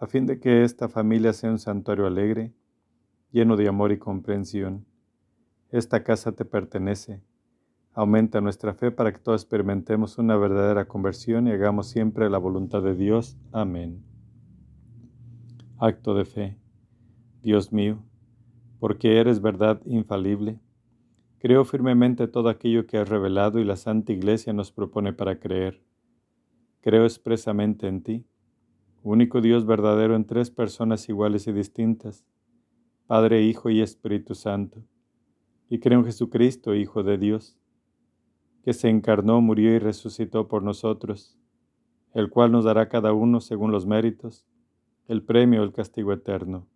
a fin de que esta familia sea un santuario alegre, lleno de amor y comprensión. Esta casa te pertenece. Aumenta nuestra fe para que todos experimentemos una verdadera conversión y hagamos siempre la voluntad de Dios. Amén. Acto de fe. Dios mío, porque eres verdad infalible, creo firmemente todo aquello que has revelado y la Santa Iglesia nos propone para creer. Creo expresamente en ti único Dios verdadero en tres personas iguales y distintas, Padre, Hijo y Espíritu Santo. Y creo en Jesucristo, Hijo de Dios, que se encarnó, murió y resucitó por nosotros, el cual nos dará cada uno, según los méritos, el premio el castigo eterno.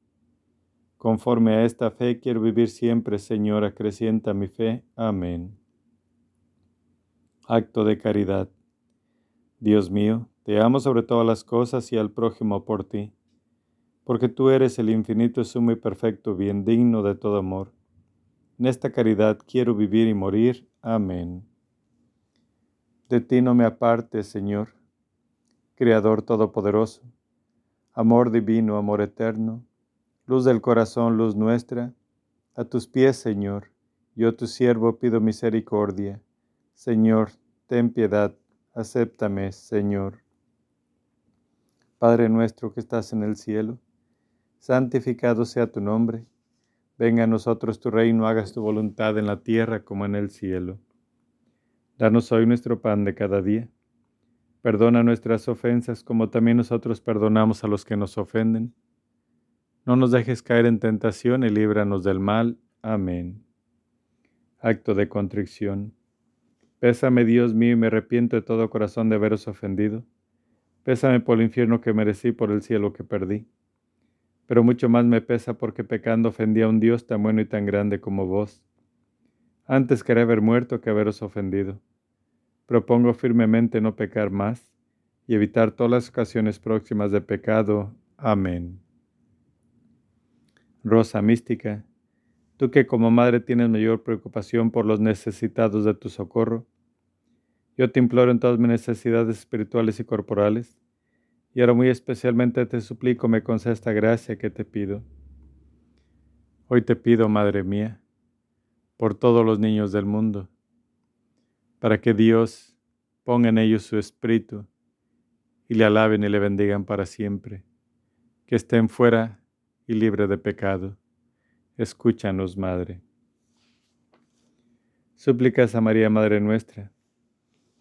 Conforme a esta fe quiero vivir siempre, Señor, acrecienta mi fe. Amén. Acto de caridad. Dios mío, te amo sobre todas las cosas y al prójimo por ti, porque tú eres el infinito, sumo y perfecto bien digno de todo amor. En esta caridad quiero vivir y morir. Amén. De ti no me apartes, Señor, Creador Todopoderoso, amor divino, amor eterno, luz del corazón, luz nuestra, a tus pies, Señor, yo tu siervo pido misericordia. Señor, ten piedad, acéptame, Señor. Padre nuestro que estás en el cielo, santificado sea tu nombre. Venga a nosotros tu reino, hagas tu voluntad en la tierra como en el cielo. Danos hoy nuestro pan de cada día. Perdona nuestras ofensas como también nosotros perdonamos a los que nos ofenden. No nos dejes caer en tentación y líbranos del mal. Amén. Acto de contrición. Pésame, Dios mío, y me arrepiento de todo corazón de haberos ofendido Pésame por el infierno que merecí, por el cielo que perdí. Pero mucho más me pesa porque pecando ofendí a un Dios tan bueno y tan grande como vos. Antes quería haber muerto que haberos ofendido. Propongo firmemente no pecar más y evitar todas las ocasiones próximas de pecado. Amén. Rosa mística, tú que como madre tienes mayor preocupación por los necesitados de tu socorro, yo te imploro en todas mis necesidades espirituales y corporales, y ahora muy especialmente te suplico me conceda esta gracia que te pido. Hoy te pido, Madre mía, por todos los niños del mundo, para que Dios ponga en ellos su espíritu y le alaben y le bendigan para siempre, que estén fuera y libre de pecado. Escúchanos, Madre. Súplicas a María, Madre nuestra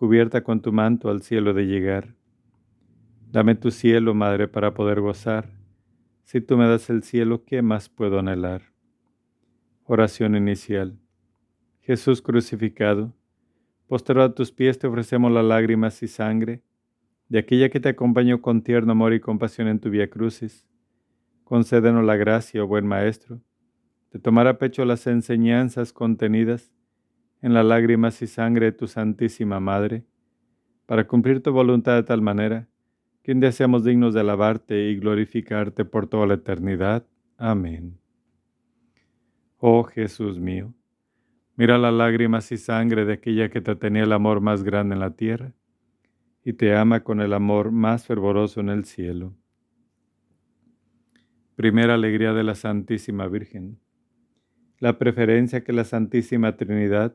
cubierta con tu manto al cielo de llegar. Dame tu cielo, Madre, para poder gozar. Si tú me das el cielo, ¿qué más puedo anhelar? Oración inicial. Jesús crucificado, postrado a tus pies te ofrecemos las lágrimas y sangre de aquella que te acompañó con tierno amor y compasión en tu vía crucis. Concédenos la gracia, oh buen Maestro, de tomar a pecho las enseñanzas contenidas en las lágrimas y sangre de tu Santísima Madre, para cumplir tu voluntad de tal manera que un día seamos dignos de alabarte y glorificarte por toda la eternidad. Amén. Oh Jesús mío, mira las lágrimas y sangre de aquella que te tenía el amor más grande en la tierra y te ama con el amor más fervoroso en el cielo. Primera alegría de la Santísima Virgen. La preferencia que la Santísima Trinidad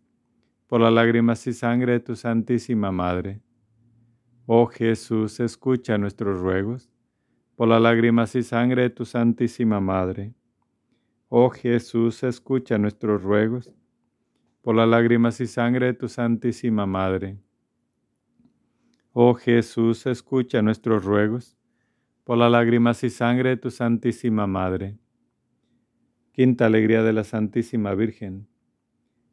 por las lágrimas y sangre de tu Santísima Madre. Oh Jesús, escucha nuestros ruegos por las lágrimas y sangre de tu Santísima Madre. Oh Jesús, escucha nuestros ruegos, por las lágrimas y sangre de tu Santísima Madre. Oh Jesús, escucha nuestros ruegos, por las lágrimas y sangre de tu Santísima Madre. Quinta alegría de la Santísima Virgen,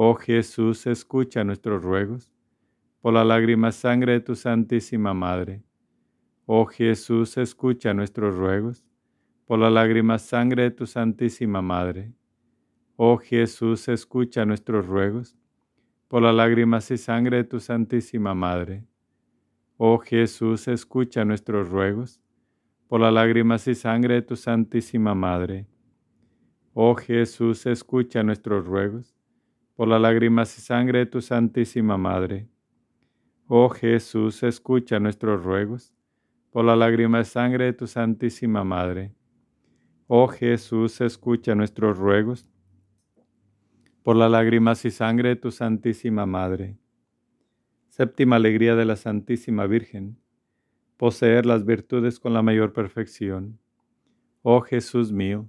Oh Jesús, escucha nuestros ruegos por la lágrima sangre de tu Santísima Madre. Oh Jesús, escucha nuestros ruegos por la lágrima sangre de tu Santísima Madre. Oh Jesús, escucha nuestros ruegos por las lágrimas y sangre de tu Santísima Madre. Oh Jesús, escucha nuestros ruegos, por las lágrimas y sangre de tu Santísima Madre. Oh Jesús, escucha nuestros ruegos, por las lágrimas y sangre de tu Santísima Madre. Oh Jesús, escucha nuestros ruegos, por las lágrimas y sangre de tu Santísima Madre. Oh Jesús, escucha nuestros ruegos, por las lágrimas y sangre de tu Santísima Madre. Séptima alegría de la Santísima Virgen, poseer las virtudes con la mayor perfección. Oh Jesús mío,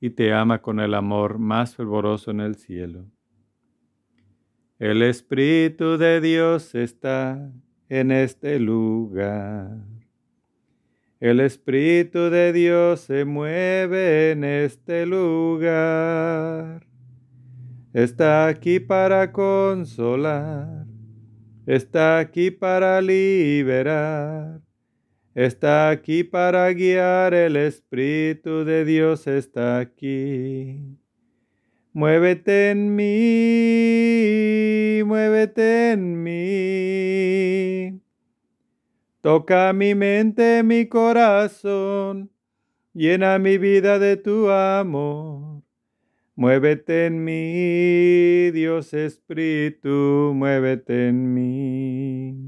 y te ama con el amor más fervoroso en el cielo. El Espíritu de Dios está en este lugar. El Espíritu de Dios se mueve en este lugar está aquí para consolar, está aquí para liberar, está aquí para guiar, el Espíritu de Dios está aquí. Muévete en mí, muévete en mí. Toca mi mente, mi corazón, llena mi vida de tu amor. Muévete en mí, Dios Espíritu, muévete en mí.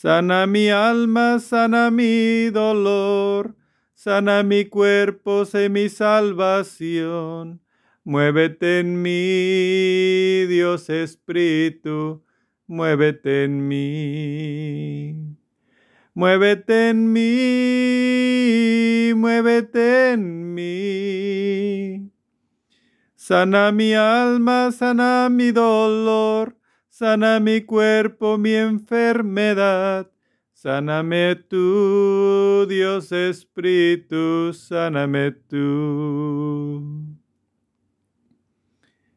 Sana mi alma, sana mi dolor, sana mi cuerpo, sé mi salvación. Muévete en mí, Dios Espíritu, muévete en mí. Muévete en mí, muévete en mí. Sana mi alma, sana mi dolor, sana mi cuerpo, mi enfermedad. Sáname tú, Dios Espíritu, sáname tú.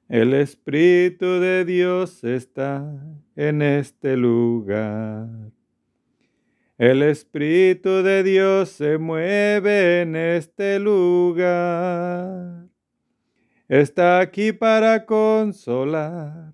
El Espíritu de Dios está en este lugar. El Espíritu de Dios se mueve en este lugar. Está aquí para consolar.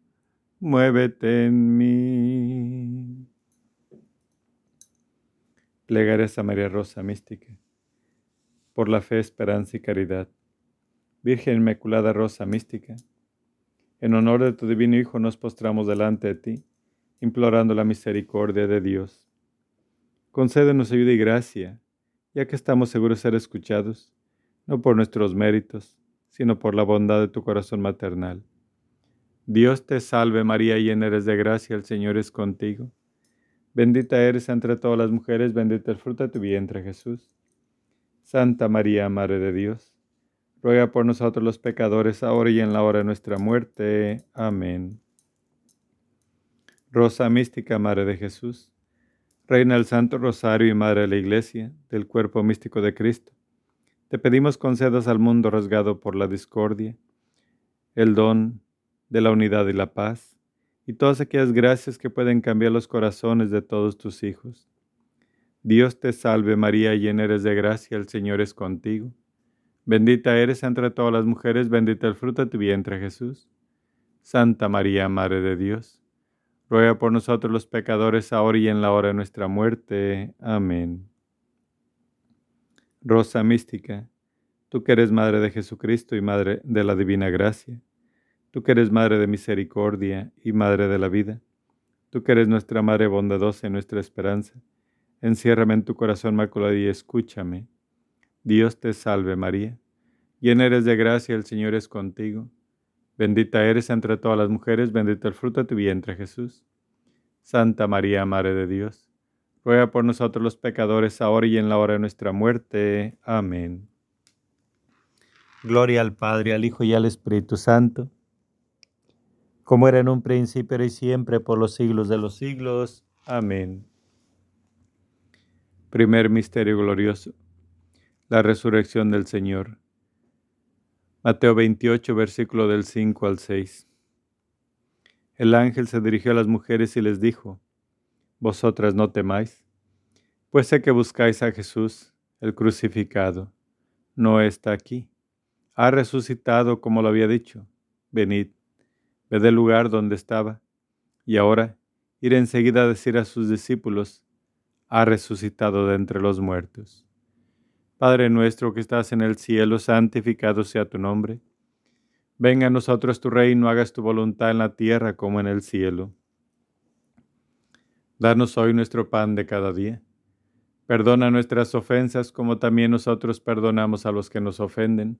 muévete en mí. Plegarias a María Rosa Mística, por la fe, esperanza y caridad. Virgen Inmaculada Rosa Mística, en honor de tu divino Hijo nos postramos delante de ti, implorando la misericordia de Dios. Concédenos ayuda y gracia, ya que estamos seguros de ser escuchados, no por nuestros méritos, sino por la bondad de tu corazón maternal. Dios te salve María, llena eres de gracia, el Señor es contigo. Bendita eres entre todas las mujeres, bendito el fruto de tu vientre Jesús. Santa María, Madre de Dios, ruega por nosotros los pecadores, ahora y en la hora de nuestra muerte. Amén. Rosa mística, Madre de Jesús, Reina del Santo Rosario y Madre de la Iglesia, del cuerpo místico de Cristo, te pedimos concedas al mundo rasgado por la discordia, el don de la unidad y la paz y todas aquellas gracias que pueden cambiar los corazones de todos tus hijos. Dios te salve María, llena eres de gracia, el Señor es contigo. Bendita eres entre todas las mujeres, bendita el fruto de tu vientre Jesús. Santa María, Madre de Dios, ruega por nosotros los pecadores, ahora y en la hora de nuestra muerte. Amén. Rosa mística, tú que eres Madre de Jesucristo y Madre de la Divina Gracia, Tú que eres Madre de misericordia y Madre de la vida, tú que eres nuestra Madre bondadosa y nuestra esperanza, enciérrame en tu corazón maculado y escúchame. Dios te salve María, llena eres de gracia, el Señor es contigo. Bendita eres entre todas las mujeres, bendito el fruto de tu vientre Jesús. Santa María, Madre de Dios, ruega por nosotros los pecadores, ahora y en la hora de nuestra muerte. Amén. Gloria al Padre, al Hijo y al Espíritu Santo como era en un principio y siempre por los siglos de los siglos. Amén. Primer misterio glorioso. La resurrección del Señor. Mateo 28, versículo del 5 al 6. El ángel se dirigió a las mujeres y les dijo, Vosotras no temáis, pues sé que buscáis a Jesús, el crucificado. No está aquí. Ha resucitado como lo había dicho. Venid ve del lugar donde estaba, y ahora ir enseguida a decir a sus discípulos, ha resucitado de entre los muertos. Padre nuestro que estás en el cielo, santificado sea tu nombre. Venga a nosotros tu reino, hagas tu voluntad en la tierra como en el cielo. Danos hoy nuestro pan de cada día. Perdona nuestras ofensas como también nosotros perdonamos a los que nos ofenden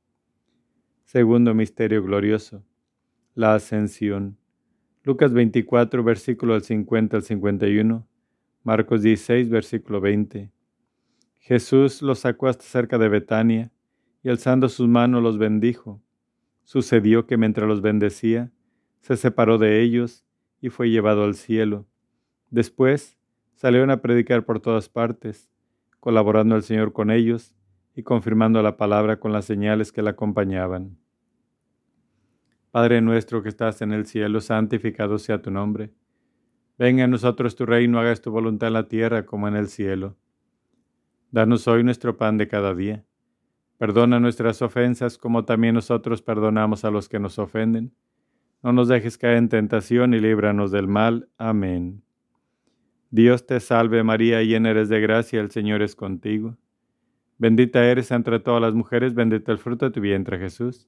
Segundo Misterio Glorioso la ascensión. Lucas 24, versículo del 50 al 51. Marcos 16, versículo 20. Jesús los sacó hasta cerca de Betania y alzando sus manos los bendijo. Sucedió que mientras los bendecía, se separó de ellos y fue llevado al cielo. Después salieron a predicar por todas partes, colaborando al Señor con ellos y confirmando la palabra con las señales que la acompañaban. Padre nuestro que estás en el cielo, santificado sea tu nombre. Venga a nosotros tu reino, hagas tu voluntad en la tierra como en el cielo. Danos hoy nuestro pan de cada día. Perdona nuestras ofensas como también nosotros perdonamos a los que nos ofenden. No nos dejes caer en tentación y líbranos del mal. Amén. Dios te salve María, llena eres de gracia, el Señor es contigo. Bendita eres entre todas las mujeres, bendito el fruto de tu vientre Jesús.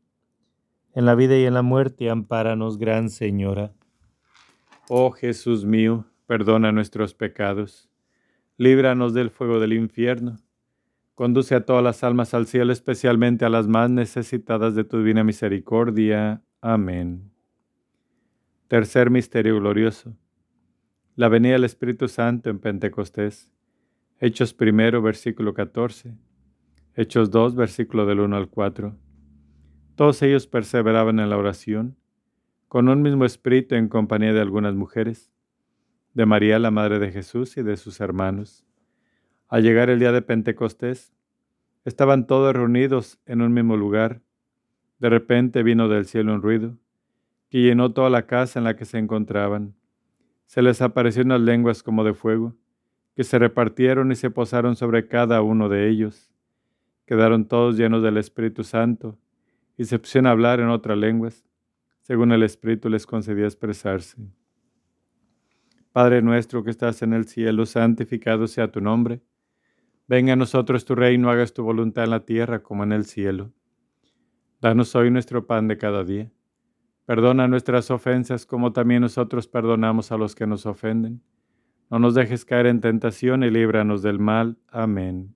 en la vida y en la muerte, ampáranos, Gran Señora. Oh Jesús mío, perdona nuestros pecados, líbranos del fuego del infierno, conduce a todas las almas al cielo, especialmente a las más necesitadas de tu divina misericordia. Amén. Tercer misterio glorioso. La venida del Espíritu Santo en Pentecostés. Hechos primero, versículo 14. Hechos 2, versículo del 1 al 4. Todos ellos perseveraban en la oración, con un mismo espíritu en compañía de algunas mujeres, de María la Madre de Jesús y de sus hermanos. Al llegar el día de Pentecostés, estaban todos reunidos en un mismo lugar. De repente vino del cielo un ruido, que llenó toda la casa en la que se encontraban. Se les aparecieron unas lenguas como de fuego, que se repartieron y se posaron sobre cada uno de ellos. Quedaron todos llenos del Espíritu Santo y se a hablar en otras lenguas, según el Espíritu les concedía expresarse. Padre nuestro que estás en el cielo, santificado sea tu nombre. Venga a nosotros tu reino, hagas tu voluntad en la tierra como en el cielo. Danos hoy nuestro pan de cada día. Perdona nuestras ofensas como también nosotros perdonamos a los que nos ofenden. No nos dejes caer en tentación y líbranos del mal. Amén.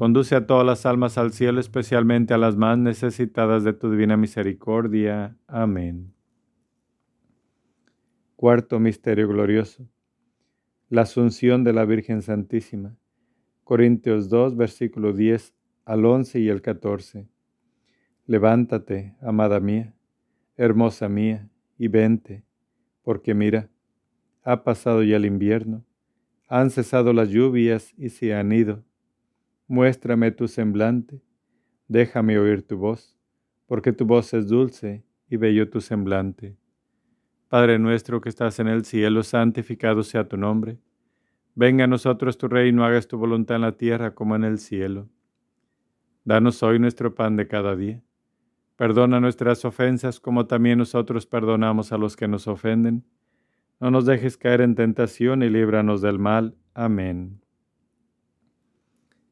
conduce a todas las almas al cielo, especialmente a las más necesitadas de tu divina misericordia. Amén. Cuarto Misterio Glorioso. La Asunción de la Virgen Santísima. Corintios 2, versículo 10 al 11 y el 14. Levántate, amada mía, hermosa mía, y vente, porque mira, ha pasado ya el invierno, han cesado las lluvias y se han ido. Muéstrame tu semblante, déjame oír tu voz, porque tu voz es dulce y bello tu semblante. Padre nuestro que estás en el cielo, santificado sea tu nombre. Venga a nosotros tu reino, hagas tu voluntad en la tierra como en el cielo. Danos hoy nuestro pan de cada día Perdona nuestras ofensas como también nosotros perdonamos a los que nos ofenden. No nos dejes caer en tentación y líbranos del mal. Amén.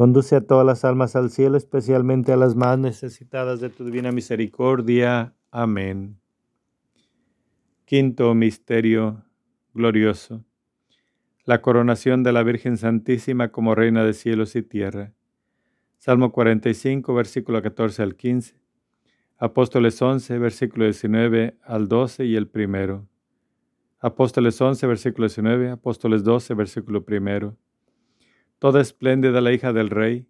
Conduce a todas las almas al cielo, especialmente a las más necesitadas de tu divina misericordia. Amén. Quinto Misterio Glorioso. La coronación de la Virgen Santísima como Reina de cielos y tierra. Salmo 45, versículo 14 al 15. Apóstoles 11, versículo 19 al 12 y el primero. Apóstoles 11, versículo 19. Apóstoles 12, versículo primero toda espléndida la hija del rey,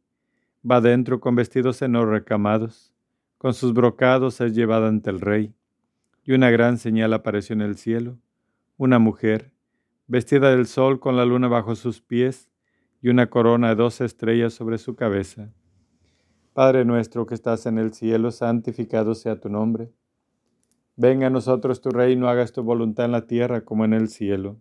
va dentro con vestidos enos recamados, con sus brocados es llevada ante el rey, y una gran señal apareció en el cielo, una mujer, vestida del sol con la luna bajo sus pies, y una corona de dos estrellas sobre su cabeza. Padre nuestro que estás en el cielo, santificado sea tu nombre. Venga a nosotros tu reino, hagas tu voluntad en la tierra como en el cielo.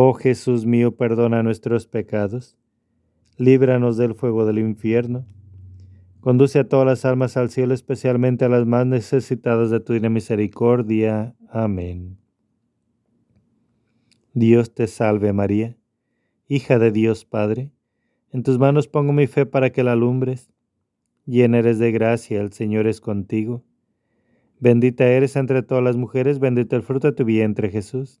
Oh Jesús mío, perdona nuestros pecados, líbranos del fuego del infierno, Conduce a todas las almas al cielo, especialmente a las más necesitadas de tu misericordia. Amén. Dios te salve María, hija de Dios Padre. En tus manos pongo mi fe para que la alumbres. Llena eres de gracia, el Señor es contigo. Bendita eres entre todas las mujeres, bendito el fruto de tu vientre Jesús.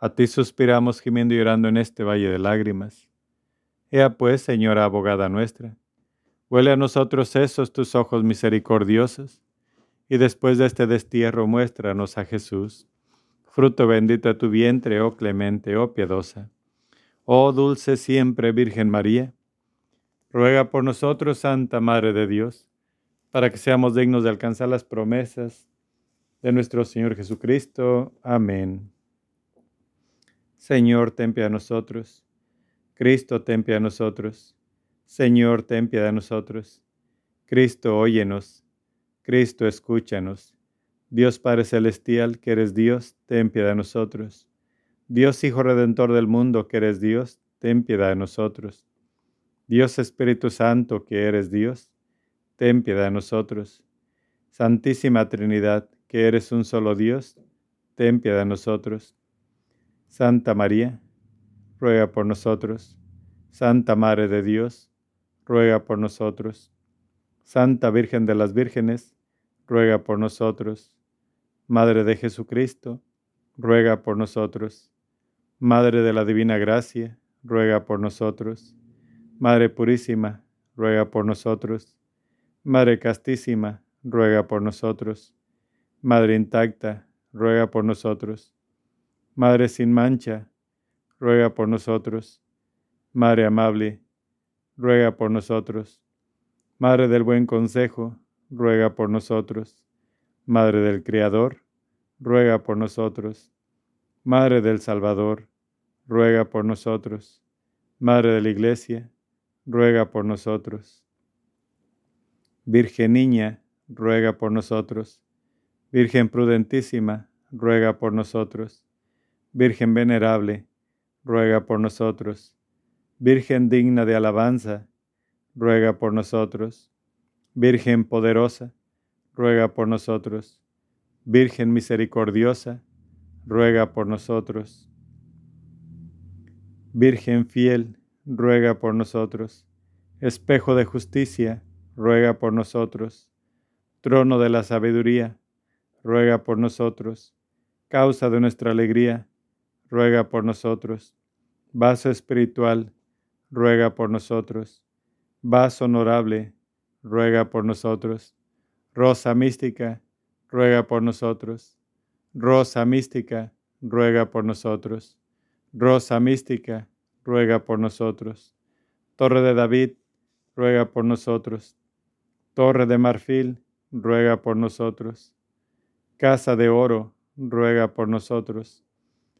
a ti suspiramos gimiendo y llorando en este valle de lágrimas. Ea pues, Señora abogada nuestra, huele a nosotros esos tus ojos misericordiosos, y después de este destierro muéstranos a Jesús, fruto bendito de tu vientre, oh clemente, oh piadosa. Oh dulce siempre Virgen María, ruega por nosotros, Santa Madre de Dios, para que seamos dignos de alcanzar las promesas de nuestro Señor Jesucristo. Amén. Señor, ten piedad de nosotros. Cristo, ten piedad de nosotros. Señor, ten piedad de nosotros. Cristo, óyenos. Cristo, escúchanos. Dios Padre Celestial, que eres Dios, ten piedad de nosotros. Dios Hijo Redentor del mundo, que eres Dios, ten piedad de nosotros. Dios Espíritu Santo, que eres Dios, ten piedad de nosotros. Santísima Trinidad, que eres un solo Dios, ten piedad de nosotros. Santa María, ruega por nosotros. Santa Madre de Dios, ruega por nosotros. Santa Virgen de las Vírgenes, ruega por nosotros. Madre de Jesucristo, ruega por nosotros. Madre de la Divina Gracia, ruega por nosotros. Madre Purísima, ruega por nosotros. Madre Castísima, ruega por nosotros. Madre Intacta, ruega por nosotros. Madre sin mancha, ruega por nosotros. Madre Amable, ruega por nosotros. Madre del Buen Consejo, ruega por nosotros. Madre del Criador, ruega por nosotros. Madre del Salvador, ruega por nosotros. Madre de la Iglesia, ruega por nosotros. Virgen Niña, ruega por nosotros. Virgen prudentísima, ruega por nosotros. Virgen venerable, ruega por nosotros. Virgen digna de alabanza, ruega por nosotros. Virgen poderosa, ruega por nosotros. Virgen misericordiosa, ruega por nosotros. Virgen fiel, ruega por nosotros. Espejo de justicia, ruega por nosotros. Trono de la sabiduría, ruega por nosotros. Causa de nuestra alegría, ruega por nosotros. Vaso espiritual, ruega por nosotros. Vaso honorable, ruega por nosotros. Rosa mística, ruega por nosotros. Rosa mística, ruega por nosotros. Rosa mística, ruega por nosotros. Torre de David, ruega por nosotros. Torre de marfil, ruega por nosotros. Casa de oro, ruega por nosotros.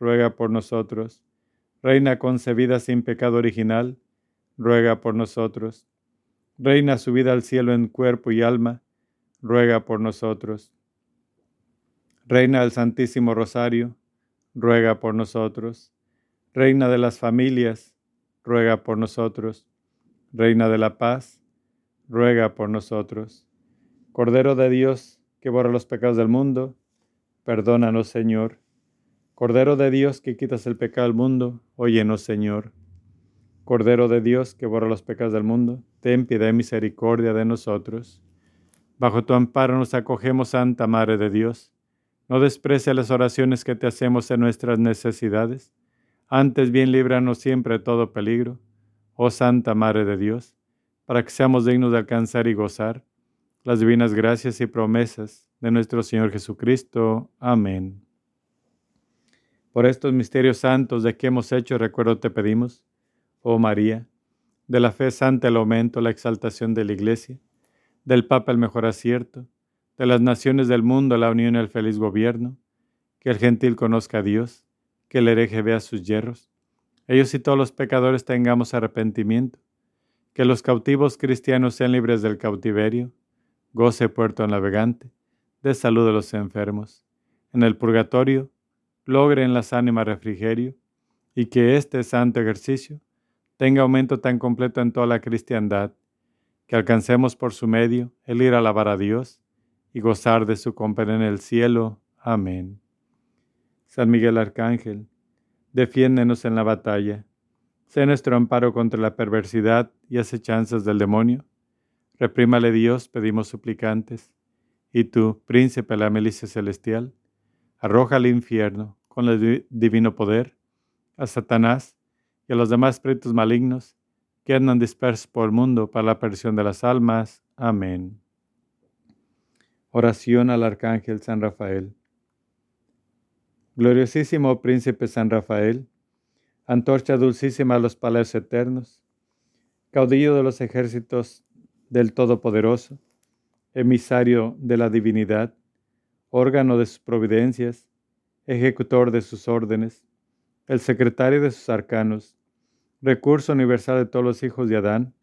ruega por nosotros. Reina concebida sin pecado original, ruega por nosotros. Reina subida al cielo en cuerpo y alma, ruega por nosotros. Reina del Santísimo Rosario, ruega por nosotros. Reina de las familias, ruega por nosotros. Reina de la paz, ruega por nosotros. Cordero de Dios, que borra los pecados del mundo, perdónanos, Señor. Cordero de Dios, que quitas el pecado del mundo, óyenos, Señor. Cordero de Dios, que borra los pecados del mundo, ten piedad y misericordia de nosotros. Bajo tu amparo nos acogemos, Santa Madre de Dios. No desprecie las oraciones que te hacemos en nuestras necesidades antes bien líbranos siempre de todo peligro, oh Santa Madre de Dios, para que seamos dignos de alcanzar y gozar las divinas gracias y promesas de nuestro Señor Jesucristo. Amén. Por estos misterios santos de que hemos hecho recuerdo te pedimos, oh María, de la fe santa el aumento, la exaltación de la Iglesia, del Papa el mejor acierto, de las naciones del mundo la unión y el feliz gobierno, que el gentil conozca a Dios, que el hereje vea sus hierros. Ellos y todos los pecadores tengamos arrepentimiento, que los cautivos cristianos sean libres del cautiverio, goce puerto navegante, de salud de los enfermos. En el purgatorio, logren las ánimas refrigerio, y que este santo ejercicio tenga aumento tan completo en toda la cristiandad, que alcancemos por su medio el ir a alabar a Dios y gozar de su compañía en el cielo. Amén. San Miguel Arcángel, defiéndenos en la batalla. Sé nuestro amparo contra la perversidad y acechanzas del demonio. Reprímale Dios, pedimos suplicantes. Y tú, príncipe de la milicia celestial, arroja al infierno, con el divino poder, a Satanás y a los demás espíritus malignos que andan dispersos por el mundo para la perdición de las almas. Amén. Oración al Arcángel San Rafael. Gloriosísimo Príncipe San Rafael, antorcha dulcísima a los palacios eternos, caudillo de los ejércitos del Todopoderoso, emisario de la divinidad, órgano de sus providencias, ejecutor de sus órdenes, el secretario de sus arcanos, recurso universal de todos los hijos de Adán,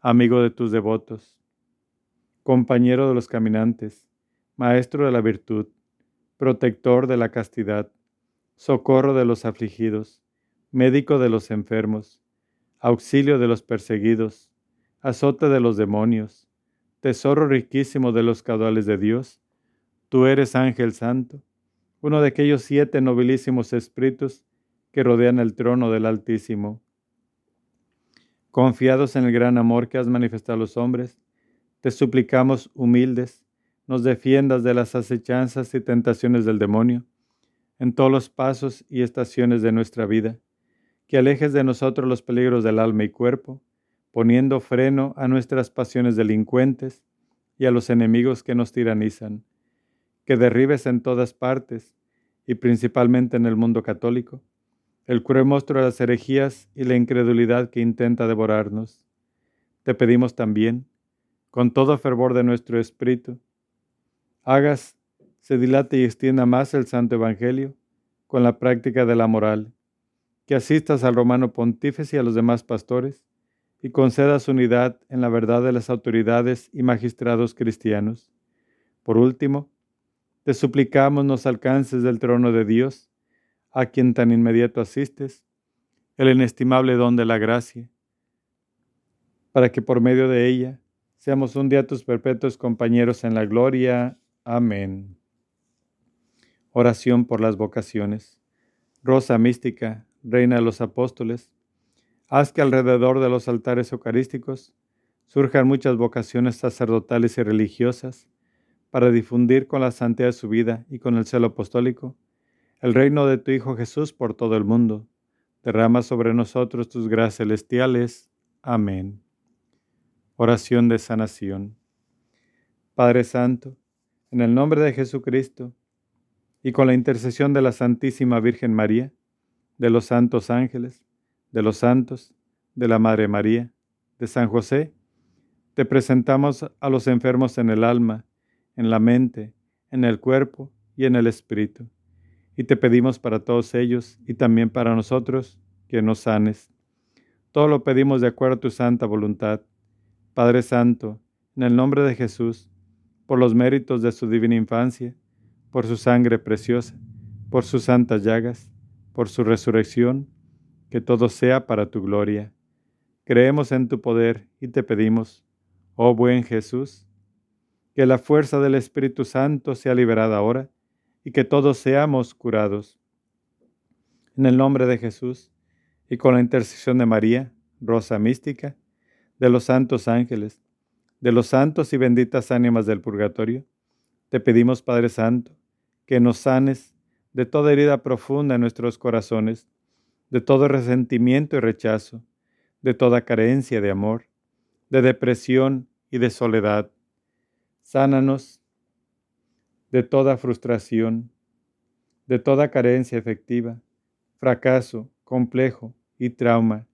amigo de tus devotos, compañero de los caminantes, maestro de la virtud, protector de la castidad, socorro de los afligidos, médico de los enfermos, auxilio de los perseguidos, azote de los demonios, tesoro riquísimo de los caudales de Dios, tú eres ángel santo, uno de aquellos siete nobilísimos espíritus que rodean el trono del Altísimo. Confiados en el gran amor que has manifestado a los hombres, te suplicamos humildes, nos defiendas de las acechanzas y tentaciones del demonio en todos los pasos y estaciones de nuestra vida, que alejes de nosotros los peligros del alma y cuerpo, poniendo freno a nuestras pasiones delincuentes y a los enemigos que nos tiranizan, que derribes en todas partes, y principalmente en el mundo católico, el cruel monstruo de las herejías y la incredulidad que intenta devorarnos. Te pedimos también, con todo fervor de nuestro espíritu, hagas se dilate y extienda más el Santo Evangelio con la práctica de la moral, que asistas al romano pontífice y a los demás pastores y concedas unidad en la verdad de las autoridades y magistrados cristianos. Por último, te suplicamos nos alcances del trono de Dios, a quien tan inmediato asistes, el inestimable don de la gracia, para que por medio de ella seamos un día tus perpetuos compañeros en la gloria. Amén. Oración por las vocaciones. Rosa mística, Reina de los Apóstoles, Haz que alrededor de los altares eucarísticos surjan muchas vocaciones sacerdotales y religiosas para difundir con la santidad de su vida y con el celo apostólico el reino de tu Hijo Jesús por todo el mundo. Derrama sobre nosotros tus gracias celestiales. Amén. Oración de sanación. Padre Santo, en el nombre de Jesucristo y con la intercesión de la Santísima Virgen María, de los santos ángeles, de los santos, de la Madre María, de San José, te presentamos a los enfermos en el alma, en la mente, en el cuerpo y en el espíritu. Y te pedimos para todos ellos y también para nosotros que nos sanes. Todo lo pedimos de acuerdo a tu santa voluntad. Padre Santo, en el nombre de Jesús, por los méritos de su divina infancia, por su sangre preciosa, por sus santas llagas, por su resurrección, que todo sea para tu gloria. Creemos en tu poder y te pedimos, oh buen Jesús, que la fuerza del Espíritu Santo sea liberada ahora y que todos seamos curados. En el nombre de Jesús y con la intercesión de María, Rosa Mística, de los santos ángeles, de los santos y benditas ánimas del purgatorio, te pedimos, Padre Santo, que nos sanes de toda herida profunda en nuestros corazones, de todo resentimiento y rechazo, de toda carencia de amor, de depresión y de soledad. Sánanos de toda frustración, de toda carencia efectiva, fracaso, complejo y trauma,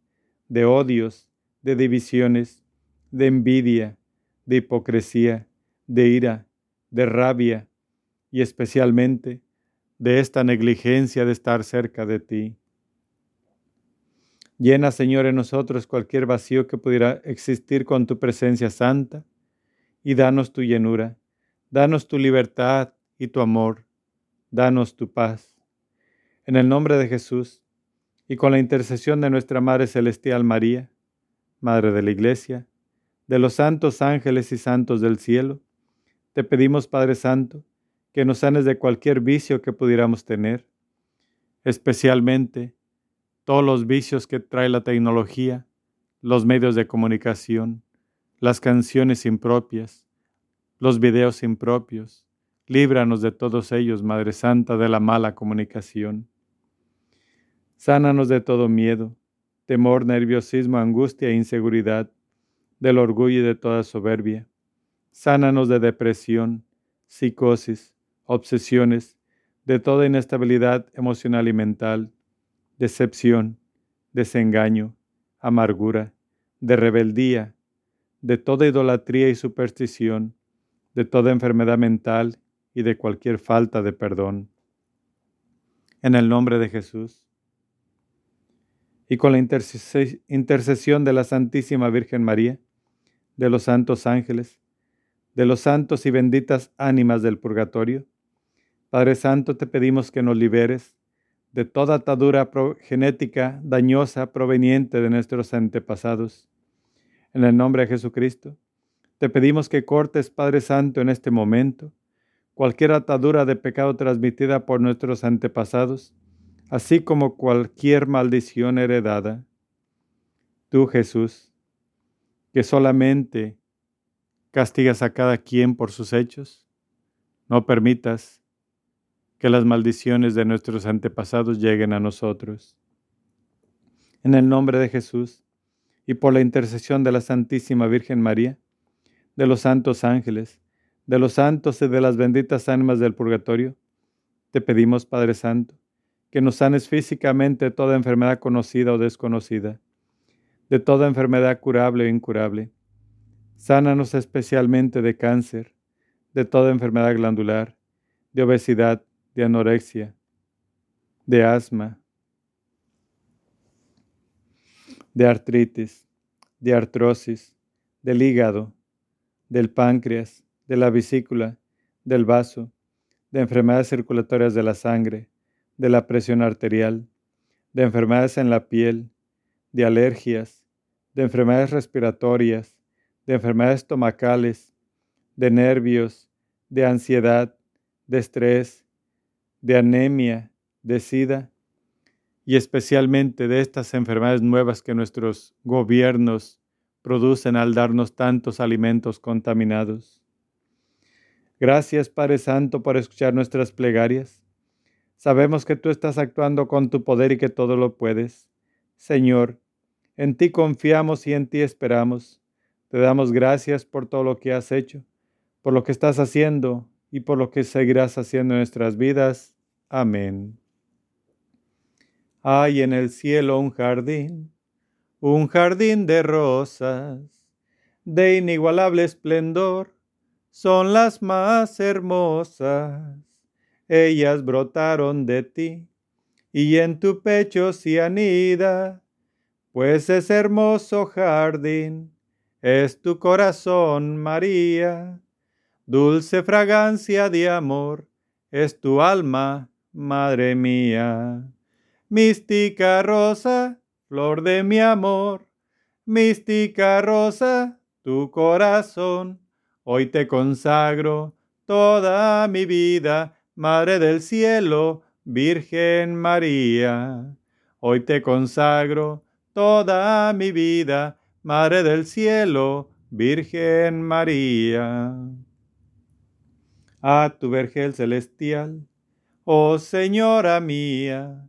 de odios, de divisiones, de envidia, de hipocresía, de ira, de rabia y especialmente de esta negligencia de estar cerca de ti. Llena, Señor, en nosotros cualquier vacío que pudiera existir con tu presencia santa y danos tu llenura, danos tu libertad y tu amor, danos tu paz. En el nombre de Jesús y con la intercesión de nuestra Madre Celestial María, Madre de la Iglesia, de los santos ángeles y santos del cielo, te pedimos, Padre Santo, que nos sanes de cualquier vicio que pudiéramos tener, especialmente todos los vicios que trae la tecnología, los medios de comunicación, las canciones impropias, los videos impropios. Líbranos de todos ellos, Madre Santa, de la mala comunicación. Sánanos de todo miedo, temor, nerviosismo, angustia e inseguridad, del orgullo y de toda soberbia. Sánanos de depresión, psicosis, obsesiones, de toda inestabilidad emocional y mental, decepción, desengaño, amargura, de rebeldía, de toda idolatría y superstición, de toda enfermedad mental y de cualquier falta de perdón. En el nombre de Jesús. Y con la intercesión de la Santísima Virgen María, de los santos ángeles, de los santos y benditas ánimas del purgatorio, Padre Santo, te pedimos que nos liberes de toda atadura genética dañosa proveniente de nuestros antepasados. En el nombre de Jesucristo, te pedimos que cortes, Padre Santo, en este momento, cualquier atadura de pecado transmitida por nuestros antepasados, así como cualquier maldición heredada. Tú, Jesús, que solamente castigas a cada quien por sus hechos, no permitas que las maldiciones de nuestros antepasados lleguen a nosotros. En el nombre de Jesús y por la intercesión de la Santísima Virgen María, de los santos ángeles, de los santos y de las benditas almas del purgatorio, te pedimos, Padre Santo, que nos sanes físicamente toda enfermedad conocida o desconocida, de toda enfermedad curable o incurable. Sánanos especialmente de cáncer, de toda enfermedad glandular, de obesidad, de anorexia, de asma, de artritis, de artrosis, del hígado, del páncreas, de la vesícula, del vaso, de enfermedades circulatorias de la sangre, de la presión arterial, de enfermedades en la piel, de alergias, de enfermedades respiratorias, de enfermedades estomacales, de nervios, de ansiedad, de estrés, de anemia, de sida y especialmente de estas enfermedades nuevas que nuestros gobiernos producen al darnos tantos alimentos contaminados. Gracias Padre Santo por escuchar nuestras plegarias. Sabemos que tú estás actuando con tu poder y que todo lo puedes. Señor, en ti confiamos y en ti esperamos. Te damos gracias por todo lo que has hecho, por lo que estás haciendo y por lo que seguirás haciendo en nuestras vidas. Amén. Hay en el cielo un jardín, un jardín de rosas, de inigualable esplendor, son las más hermosas. Ellas brotaron de ti, y en tu pecho se anida, pues es hermoso jardín, es tu corazón, María. Dulce fragancia de amor, es tu alma, Madre mía. Mística rosa, flor de mi amor, mística rosa, tu corazón, hoy te consagro toda mi vida, Madre del cielo, Virgen María. Hoy te consagro toda mi vida, Madre del cielo, Virgen María. A tu vergel celestial, oh Señora mía,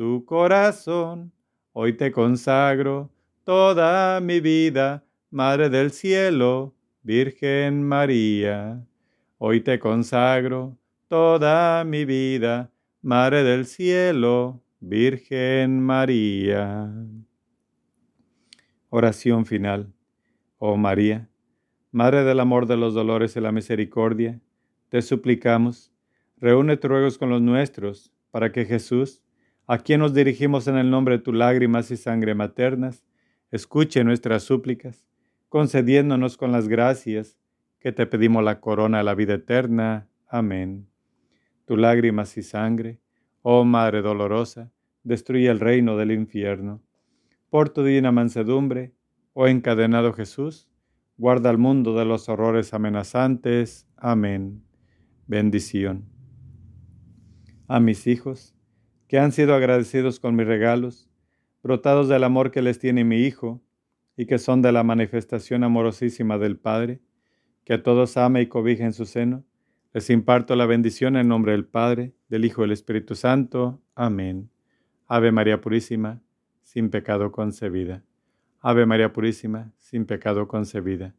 tu corazón. Hoy te consagro toda mi vida, Madre del Cielo, Virgen María. Hoy te consagro toda mi vida, Madre del Cielo, Virgen María. Oración final. Oh María, Madre del amor, de los dolores y la misericordia, te suplicamos, reúne tus ruegos con los nuestros, para que Jesús, a quien nos dirigimos en el nombre de tus lágrimas y sangre maternas, escuche nuestras súplicas, concediéndonos con las gracias que te pedimos la corona de la vida eterna. Amén. Tu lágrimas y sangre, oh Madre dolorosa, destruye el reino del infierno. Por tu divina mansedumbre, oh encadenado Jesús, guarda al mundo de los horrores amenazantes. Amén. Bendición. A mis hijos, que han sido agradecidos con mis regalos, brotados del amor que les tiene mi Hijo, y que son de la manifestación amorosísima del Padre, que a todos ama y cobija en su seno, les imparto la bendición en nombre del Padre, del Hijo y del Espíritu Santo. Amén. Ave María Purísima, sin pecado concebida. Ave María Purísima, sin pecado concebida.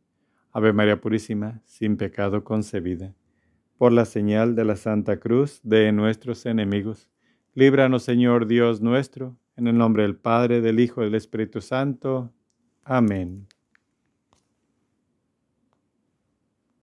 Ave María Purísima, sin pecado concebida. Por la señal de la Santa Cruz de nuestros enemigos Líbranos, Señor Dios nuestro, en el nombre del Padre, del Hijo y del Espíritu Santo. Amén.